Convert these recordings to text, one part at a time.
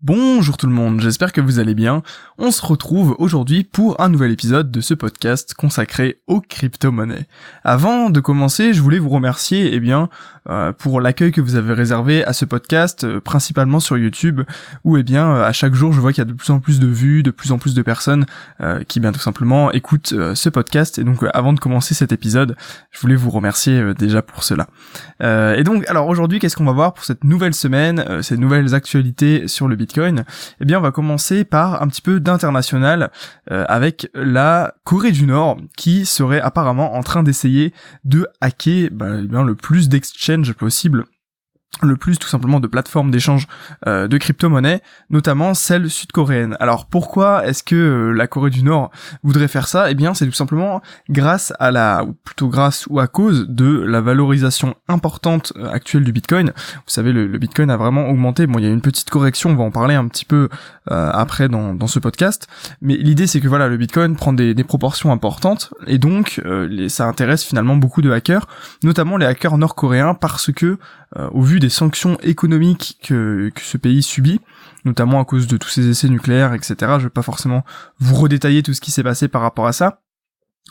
Bonjour tout le monde, j'espère que vous allez bien. On se retrouve aujourd'hui pour un nouvel épisode de ce podcast consacré aux crypto-monnaies. Avant de commencer, je voulais vous remercier eh bien, euh, pour l'accueil que vous avez réservé à ce podcast, euh, principalement sur YouTube, où eh bien, euh, à chaque jour, je vois qu'il y a de plus en plus de vues, de plus en plus de personnes qui bien tout simplement écoutent ce podcast. Et donc, avant de commencer cet épisode, je voulais vous remercier déjà pour cela. et donc, alors aujourd'hui, qu'est-ce qu'on va voir pour cette nouvelle semaine, ces nouvelles actualités sur le Bitcoin? Eh bien, on va commencer par un petit peu d'international avec la Corée du Nord, qui serait apparemment en train d'essayer de hacker bah, eh le plus d'exchange possible le plus tout simplement de plateformes d'échange euh, de crypto-monnaies, notamment celles sud-coréennes. Alors pourquoi est-ce que euh, la Corée du Nord voudrait faire ça? Eh bien c'est tout simplement grâce à la, ou plutôt grâce ou à cause de la valorisation importante euh, actuelle du Bitcoin. Vous savez, le, Bitcoin a vraiment augmenté. Bon, il y a une petite correction, on va en parler un petit peu après dans, dans ce podcast. Mais l'idée c'est que voilà, le Bitcoin prend des, des proportions importantes et donc les, ça intéresse finalement beaucoup de hackers, notamment les hackers nord-coréens parce que au vu des sanctions économiques que, que ce pays subit, notamment à cause de tous ces essais nucléaires, etc. Je vais pas forcément vous redétailler tout ce qui s'est passé par rapport à ça.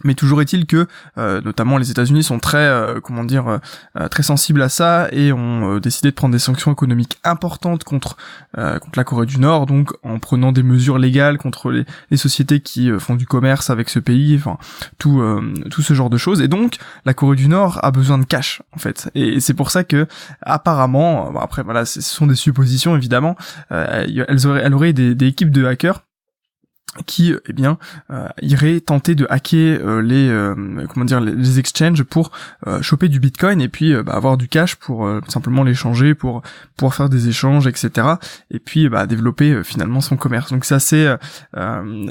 Mais toujours est-il que, euh, notamment les États-Unis sont très, euh, comment dire, euh, très sensibles à ça et ont décidé de prendre des sanctions économiques importantes contre contre la Corée du Nord, donc en prenant des mesures légales contre les, les sociétés qui font du commerce avec ce pays, enfin tout tout ce genre de choses. Et donc la Corée du Nord a besoin de cash en fait. Et, c'est pour ça que apparemment, après voilà, ce sont des suppositions évidemment, elles auraient, elles auraient des, des équipes de hackers qui eh bien euh, irait tenter de hacker euh, les euh, comment dire les, exchanges pour euh, choper du bitcoin et puis bah, avoir du cash pour simplement l'échanger pour pouvoir faire des échanges etc et puis bah, développer finalement son commerce. Donc c'est assez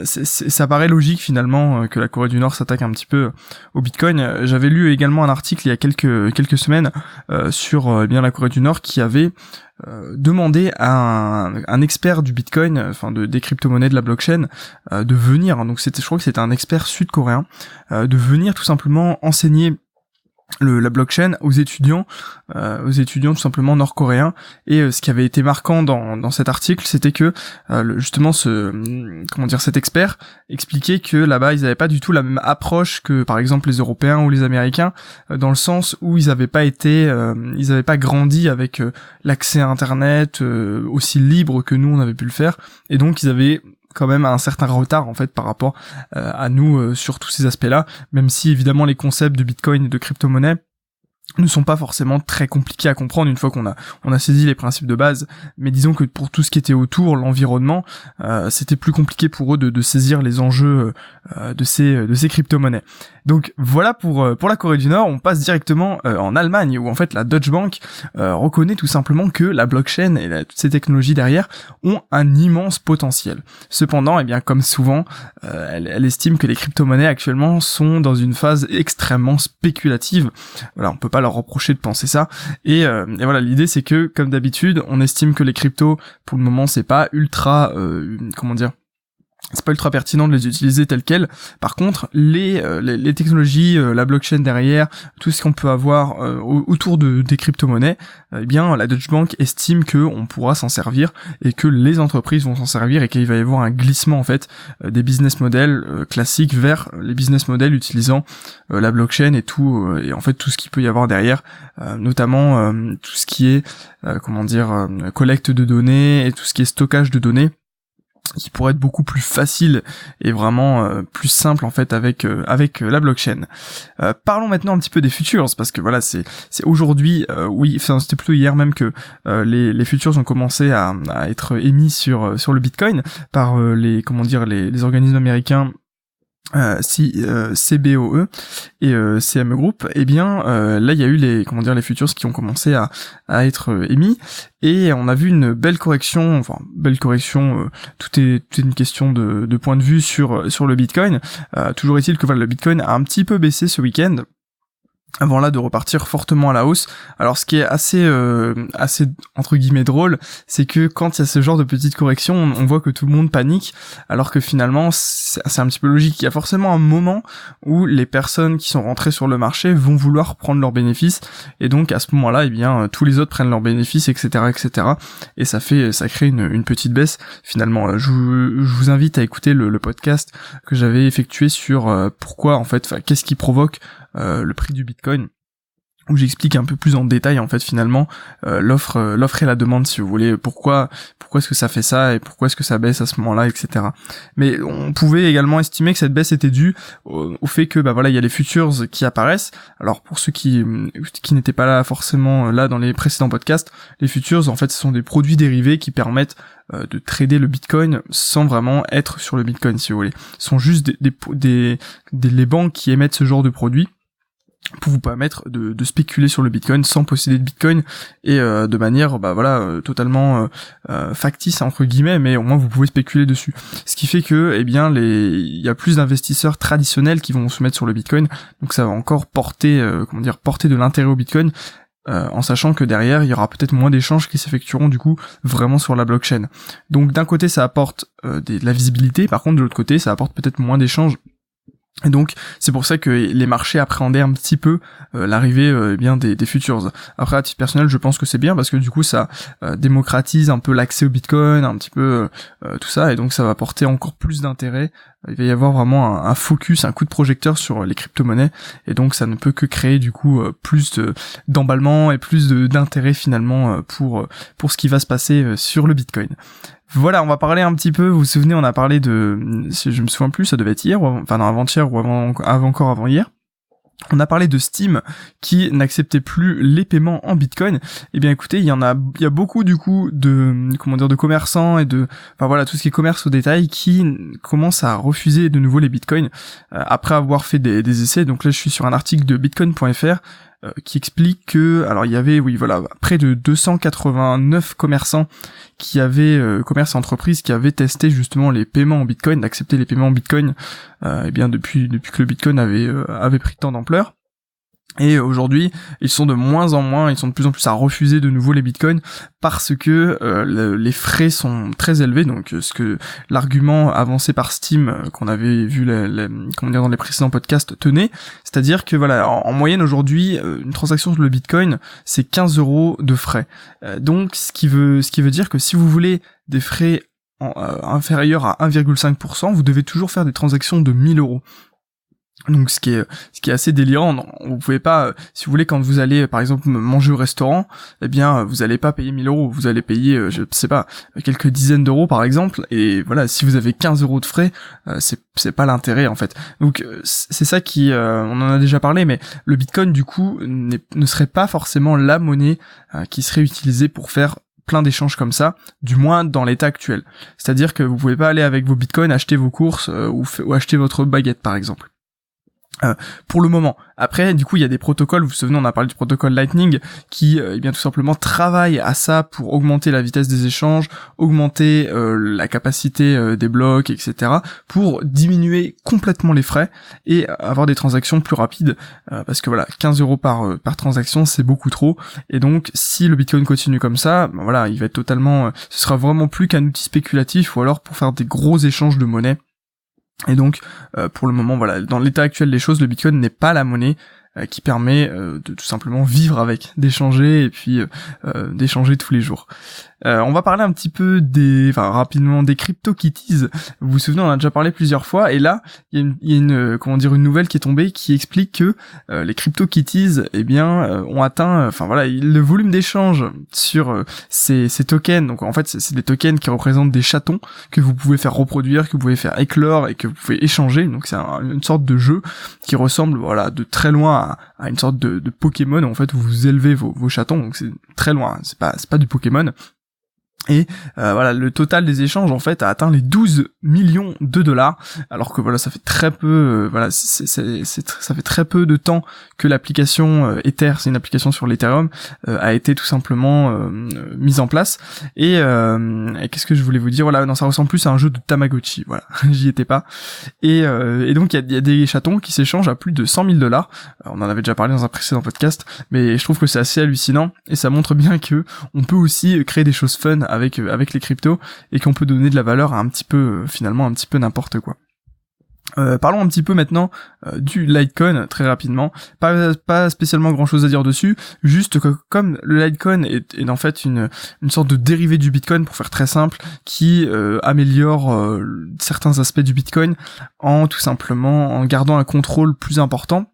ça paraît logique finalement que la Corée du Nord s'attaque un petit peu au bitcoin. J'avais lu également un article il y a quelques quelques semaines sur eh bien la Corée du Nord qui avait euh, demander à un, expert du Bitcoin, enfin de, des crypto-monnaies de la blockchain, euh, de venir. Donc c'était, je crois que c'était un expert sud-coréen, euh, de venir tout simplement enseigner la blockchain aux étudiants, euh, aux étudiants tout simplement nord-coréens. Et euh, ce qui avait été marquant dans, dans cet article, c'était que euh, justement ce comment dire cet expert expliquait que là-bas ils n'avaient pas du tout la même approche que par exemple les Européens ou les Américains, dans le sens où ils n'avaient pas été, ils n'avaient pas grandi avec l'accès à Internet aussi libre que nous on avait pu le faire, et donc ils avaient quand même un certain retard en fait par rapport euh, à nous euh, sur tous ces aspects-là, même si évidemment les concepts de Bitcoin et de crypto-monnaie ne sont pas forcément très compliqués à comprendre une fois qu'on a on a saisi les principes de base. Mais disons que pour tout ce qui était autour l'environnement euh, c'était plus compliqué pour eux de, de saisir les enjeux euh, de ces de ces crypto-monnaies. Donc voilà pour euh, pour la Corée du Nord. On passe directement euh, en Allemagne où en fait la Deutsche Bank reconnaît tout simplement que la blockchain et toutes ces technologies derrière ont un immense potentiel. Cependant et eh bien comme souvent elle, elle, estime que les crypto-monnaies actuellement sont dans une phase extrêmement spéculative. Voilà reprocher de penser ça. Et, euh, et voilà, l'idée c'est que, comme d'habitude, on estime que les cryptos, pour le moment, c'est pas ultra, euh, comment dire, c'est pas ultra pertinent de les utiliser telles quelles. Par contre, les, euh, les, technologies, euh, la blockchain derrière, tout ce qu'on peut avoir euh, autour de des crypto-monnaies, eh bien la Deutsche Bank estime que on pourra s'en servir et que les entreprises vont s'en servir et qu'il va y avoir un glissement en fait des business models classiques vers les business models utilisant la blockchain et tout et en fait tout ce qu'il peut y avoir derrière, notamment tout ce qui est comment dire collecte de données et tout ce qui est stockage de données qui pourrait être beaucoup plus facile et vraiment euh, plus simple en fait avec euh, avec euh, la blockchain. parlons maintenant un petit peu des futures parce que voilà c'est c'est aujourd'hui oui enfin c'était plutôt hier même que les les futures ont commencé à, à être émis sur sur le Bitcoin par les comment dire les, les organismes américains euh, si euh, CBOE et euh, CME Group, eh bien euh, là il y a eu les comment dire les futures qui ont commencé à, à être émis et on a vu une belle correction, enfin belle correction, tout est tout est une question de, de point de vue sur sur le Bitcoin. toujours est-il que le Bitcoin a un petit peu baissé ce week-end avant là de repartir fortement à la hausse. Alors ce qui est assez euh, assez entre guillemets drôle, c'est que quand il y a ce genre de petites corrections, on, voit que tout le monde panique, alors que finalement c'est un petit peu logique. Il y a forcément un moment où les personnes qui sont rentrées sur le marché vont vouloir prendre leurs bénéfices, et donc à ce moment-là, eh bien tous les autres prennent leurs bénéfices, etc., etc. Et ça fait ça crée une, petite baisse. Finalement, je vous, je vous invite à écouter le, podcast que j'avais effectué sur euh, pourquoi en fait, qu'est-ce qui provoque euh, le prix du Bitcoin où j'explique un peu plus en détail en fait finalement euh, l'offre euh, l'offre et la demande si vous voulez. Pourquoi pourquoi est-ce que ça fait ça et pourquoi est-ce que ça baisse à ce moment-là etc mais on pouvait également estimer que cette baisse était due au, fait que bah voilà il y a les futures qui apparaissent. Alors pour ceux qui qui n'étaient pas là forcément là dans les précédents podcasts les futures en fait ce sont des produits dérivés qui permettent de trader le bitcoin sans vraiment être sur le bitcoin si vous voulez. Ce sont juste des, des, des les banques qui émettent ce genre de produits pour vous permettre de, de, spéculer sur le Bitcoin sans posséder de Bitcoin et euh, de manière bah voilà euh, totalement euh, factice entre guillemets mais au moins vous pouvez spéculer dessus. Ce qui fait que eh bien les il y a plus d'investisseurs traditionnels qui vont se mettre sur le Bitcoin. Donc ça va encore porter comment dire porter de l'intérêt au Bitcoin en sachant que derrière il y aura peut-être moins d'échanges qui s'effectueront du coup vraiment sur la blockchain. Donc d'un côté ça apporte de la visibilité. Par contre de l'autre côté ça apporte peut-être moins d'échanges et donc c'est pour ça que les marchés appréhendaient un petit peu euh, l'arrivée euh, eh bien des, des, futures. Après à titre personnel, je pense que c'est bien parce que du coup ça euh, démocratise un peu l'accès au Bitcoin, un petit peu tout ça, et donc ça va apporter encore plus d'intérêt. Il va y avoir vraiment un, focus, un coup de projecteur sur les crypto-monnaies, et donc ça ne peut que créer du coup plus d'emballement et plus d'intérêt finalement pour pour ce qui va se passer sur le Bitcoin. Voilà, on va parler un petit peu. Vous vous souvenez, on a parlé de, si je me souviens plus, ça devait être hier, ou enfin non, avant-hier ou avant, encore avant hier. On a parlé de Steam qui n'acceptait plus les paiements en Bitcoin. Eh bien, écoutez, il y en a, il y a beaucoup du coup de, comment dire, de commerçants et de, enfin voilà, tout ce qui est commerce au détail qui commencent à refuser de nouveau les Bitcoins euh, après avoir fait des, essais. Donc là, je suis sur un article de Bitcoin.fr qui explique que alors il y avait oui voilà près de 289 commerçants qui avaient euh, et entreprises qui avaient testé justement les paiements en Bitcoin, d'accepter les paiements en Bitcoin euh, eh bien depuis depuis que le Bitcoin avait euh, avait pris tant d'ampleur. Et aujourd'hui, ils sont de moins en moins, ils sont de plus en plus à refuser de nouveau les bitcoins parce que euh, les frais sont très élevés. Donc, ce que l'argument avancé par Steam euh, qu'on avait vu, dans les précédents podcasts tenait, c'est-à-dire que voilà, en, moyenne aujourd'hui, euh, une transaction sur le bitcoin, c'est 15 euros de frais. donc, ce qui veut, ce qui veut dire que si vous voulez des frais inférieurs à 1,5%, vous devez toujours faire des transactions de 1000 euros. Donc ce qui est assez délirant, vous pouvez pas, si vous voulez quand vous allez par exemple manger au restaurant, eh bien vous allez pas payer 1000 euros, vous allez payer je sais pas quelques dizaines d'euros par exemple, et voilà si vous avez 15 euros de frais, euh, c'est c'est pas l'intérêt en fait. Donc euh, c'est ça qui, euh, on en a déjà parlé, mais le Bitcoin du coup ne serait pas forcément la monnaie qui serait utilisée pour faire plein d'échanges comme ça, du moins dans l'état actuel. C'est-à-dire que vous pouvez pas aller avec vos bitcoins acheter vos courses ou, ou acheter votre baguette par exemple. Euh, pour le moment. Après, du coup, il y a des protocoles. Vous vous souvenez, on a parlé du protocole Lightning qui, euh, eh bien, tout simplement travaille à ça pour augmenter la vitesse des échanges, augmenter euh, la capacité des blocs, etc., pour diminuer complètement les frais et avoir des transactions plus rapides. parce que voilà, 15 euros par par transaction, c'est beaucoup trop. Et donc, si le Bitcoin continue comme ça, ben voilà, il va être totalement, ce sera vraiment plus qu'un outil spéculatif ou alors pour faire des gros échanges de monnaie et donc, euh, pour le moment, voilà, dans l'état actuel des choses, le Bitcoin n'est pas la monnaie qui permet euh, de tout simplement vivre avec, d'échanger et puis d'échanger tous les jours. Euh, on va parler un petit peu des, enfin rapidement des CryptoKitties. Vous vous souvenez, on a déjà parlé plusieurs fois, et là, il y a une, euh, comment dire, une nouvelle qui est tombée qui explique que euh, les CryptoKitties, eh bien, ont atteint, enfin voilà, le volume d'échange sur ces, ces, tokens. Donc en fait, c'est des tokens qui représentent des chatons que vous pouvez faire reproduire, que vous pouvez faire éclore et que vous pouvez échanger. Donc c'est une sorte de jeu qui ressemble, voilà, de très loin à, une sorte de, de, Pokémon. En fait, vous élevez vos, vos chatons. Donc c'est très loin. C'est pas, c'est pas du Pokémon Et euh, voilà, le total des échanges en fait a atteint les 12 millions de dollars, alors que voilà, ça fait très peu, euh, voilà, c'est, c'est, ça fait très peu de temps que l'application euh, Ether, c'est une application sur l'Ethereum, euh, a été tout simplement euh, mise en place. Et, et qu'est-ce que je voulais vous dire? Voilà, non, ça ressemble plus à un jeu de Tamagotchi. Voilà, j'y étais pas. Et, et donc il y a, y a, des chatons qui s'échangent à plus de 100 000 dollars. On en avait déjà parlé dans un précédent podcast, mais je trouve que c'est assez hallucinant et ça montre bien que on peut aussi créer des choses fun avec euh, avec les cryptos et qu'on peut donner de la valeur à un petit peu euh, finalement un petit peu n'importe quoi. Euh, parlons un petit peu maintenant du Litecoin très rapidement. Pas, pas spécialement grand chose à dire dessus, juste que comme le Litecoin est, est en fait une, une sorte de dérivé du Bitcoin pour faire très simple, qui améliore certains aspects du Bitcoin en tout simplement en gardant un contrôle plus important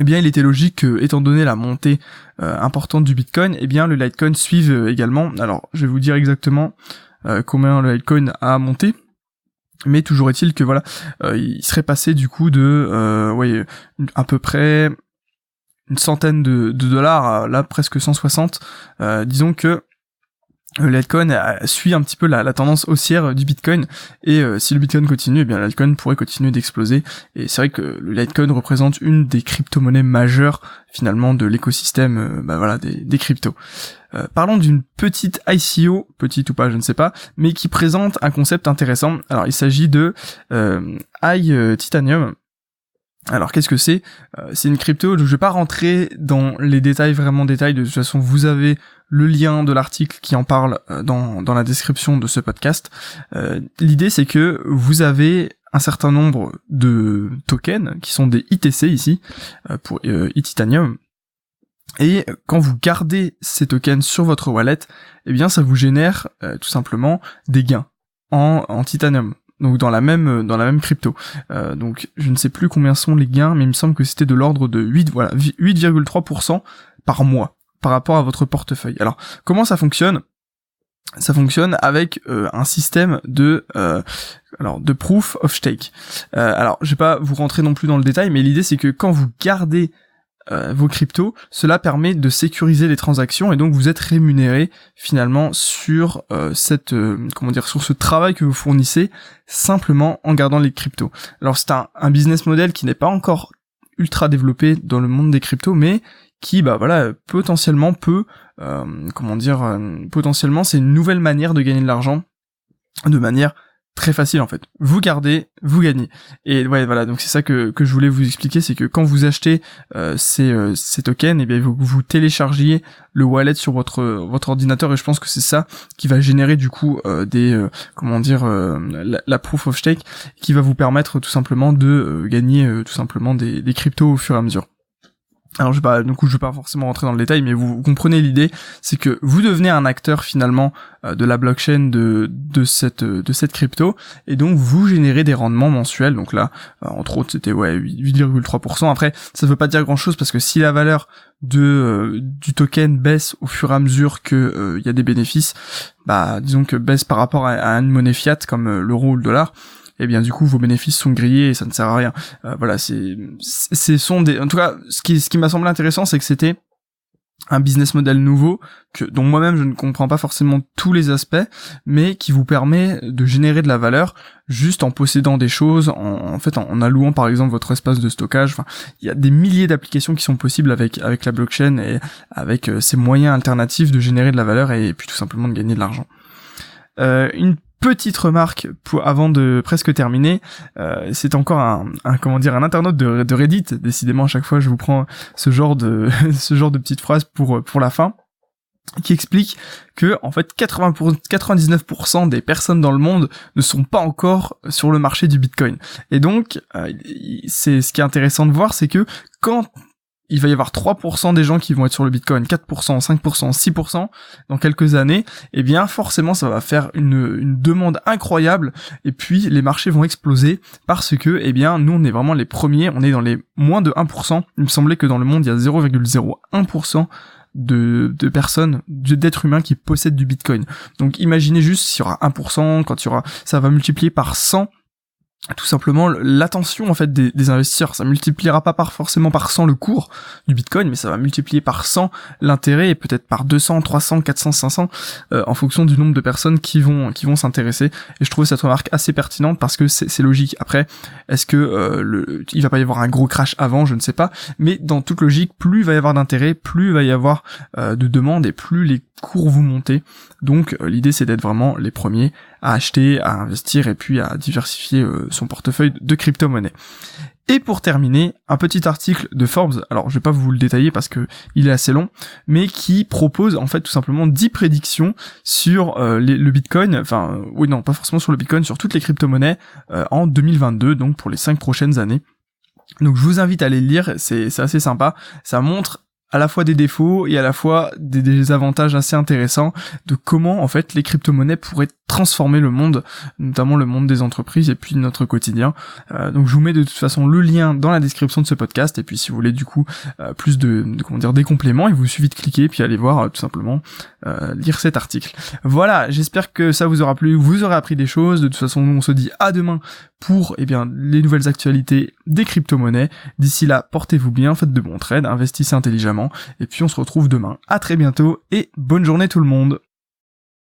eh bien il était logique que, étant donné la montée euh, importante du Bitcoin, eh bien le Litecoin suive euh, également. Alors je vais vous dire exactement euh, combien le Litecoin a monté. Mais toujours est-il que voilà, il serait passé du coup de, ouais, à peu près une centaine de, de dollars, là presque 160. disons que le Litecoin suit un petit peu la, tendance haussière du Bitcoin et euh, si le Bitcoin continue, eh bien le Litecoin pourrait continuer d'exploser et c'est vrai que le Litecoin représente une des crypto-monnaies majeures finalement de l'écosystème euh, bah des, cryptos. Euh, parlons d'une petite ICO, petite ou pas, je ne sais pas, mais qui présente un concept intéressant. Alors il s'agit de I Titanium. Alors qu'est-ce que c'est? C'est une crypto, je ne vais pas rentrer dans les détails vraiment détails, de toute façon vous avez le lien de l'article qui en parle euh, dans, la description de ce podcast. Euh, l'idée c'est que vous avez un certain nombre de tokens qui sont des ITC ici euh, pour e-titanium. Et quand vous gardez ces tokens sur votre wallet, eh bien ça vous génère tout simplement des gains en, en titanium donc dans la même dans la même crypto. donc je ne sais plus combien sont les gains, mais il me semble que c'était de l'ordre de 8 voilà 8,3% par mois par rapport à votre portefeuille. Alors, comment ça fonctionne? Ça fonctionne avec euh, un système de euh, alors de proof of stake. Euh, alors, je vais pas vous rentrer non plus dans le détail, mais l'idée c'est que quand vous gardez vos cryptos, cela permet de sécuriser les transactions et donc vous êtes rémunéré finalement sur cette comment dire sur ce travail que vous fournissez simplement en gardant les cryptos. Alors c'est un, un business model qui n'est pas encore ultra développé dans le monde des cryptos, mais qui bah voilà potentiellement peut euh, comment dire euh, potentiellement c'est une nouvelle manière de gagner de l'argent de manière très facile en fait. Vous gardez, vous gagnez. Et ouais voilà, donc c'est ça que, que je voulais vous expliquer, c'est que quand vous achetez euh, ces, ces tokens, et eh bien vous, téléchargez le wallet sur votre votre ordinateur et je pense que c'est ça qui va générer du coup des comment dire la, la, proof of stake qui va vous permettre tout simplement de gagner tout simplement des, des cryptos au fur et à mesure. Alors je vais pas, du coup je vais pas forcément rentrer dans le détail, mais vous, comprenez l'idée, c'est que vous devenez un acteur finalement euh, de la blockchain de de cette de cette crypto, et donc vous générez des rendements mensuels. Donc là, euh, entre autres, c'était ouais 8,3%. Après, ça veut pas dire grand chose parce que si la valeur de euh, du token baisse au fur et à mesure que il y a des bénéfices, bah disons que baisse par rapport à, une monnaie fiat comme l'euro ou le dollar, eh bien du coup vos bénéfices sont grillés et ça ne sert à rien. Euh, voilà, c'est c'est sont des en tout cas ce qui ce qui m'a semblé intéressant c'est que c'était un business model nouveau que dont moi-même je ne comprends pas forcément tous les aspects mais qui vous permet de générer de la valeur juste en possédant des choses en, fait en, allouant par exemple votre espace de stockage enfin il y a des milliers d'applications qui sont possibles avec avec la blockchain et avec euh, ces moyens alternatifs de générer de la valeur et, puis tout simplement de gagner de l'argent euh, une petite remarque avant de presque terminer, euh, c'est encore un, comment dire un internaute de, de, Reddit. Décidément, à chaque fois, je vous prends ce genre de ce genre de petite phrase pour pour la fin qui explique que en fait 80 pour, 99% des personnes dans le monde ne sont pas encore sur le marché du Bitcoin. Et donc euh, c'est ce qui est intéressant de voir c'est que quand il va y avoir 3% des gens qui vont être sur le Bitcoin, 4%, 5%, 6% dans quelques années, eh bien forcément ça va faire une, demande incroyable et puis les marchés vont exploser parce que eh bien nous on est vraiment les premiers, on est dans les moins de 1%. Il me semblait que dans le monde il y a 0,01% de, de personnes, d'êtres humains qui possèdent du Bitcoin. Donc imaginez juste s'il y aura 1%, quand il y aura, ça va multiplier par 100 tout simplement l'attention en fait des, investisseurs. Ça multipliera pas forcément par 100 le cours du Bitcoin, mais ça va multiplier par 100 l'intérêt et peut-être par 200, 300, 400, 500 en fonction du nombre de personnes qui vont qui vont s'intéresser. Et je trouve cette remarque assez pertinente parce que c'est logique. Après, est-ce que euh, il va pas y avoir un gros crash avant Je ne sais pas. Mais dans toute logique, plus il va y avoir d'intérêt, plus il va y avoir euh, de demandes et plus les cours vous montez. Donc euh, l'idée c'est d'être vraiment les premiers à acheter, à investir et puis à diversifier euh, son portefeuille de crypto-monnaies. Et pour terminer, un petit article de Forbes, alors je vais pas vous le détailler parce que il est assez long, mais qui propose en fait tout simplement 10 prédictions sur euh, le Bitcoin, enfin oui non, pas forcément sur le Bitcoin, sur toutes les crypto-monnaies en 2022, donc pour les 5 prochaines années. Donc je vous invite à aller le lire, c'est assez sympa, ça montre à la fois des défauts et à la fois des, avantages assez intéressants de comment en fait les crypto-monnaies pourraient transformer le monde, notamment le monde des entreprises et puis notre quotidien. Euh, donc je vous mets de toute façon le lien dans la description de ce podcast et puis si vous voulez du coup euh, plus de, comment dire des compléments, il vous suffit de cliquer puis aller voir euh, tout simplement lire cet article. Voilà, j'espère que ça vous aura plu, vous aurez appris des choses. De toute façon, nous on se dit à demain pour eh bien les nouvelles actualités des crypto-monnaies. D'ici là, portez-vous bien, faites de bons trades, investissez intelligemment et puis on se retrouve demain. À très bientôt et bonne journée tout le monde.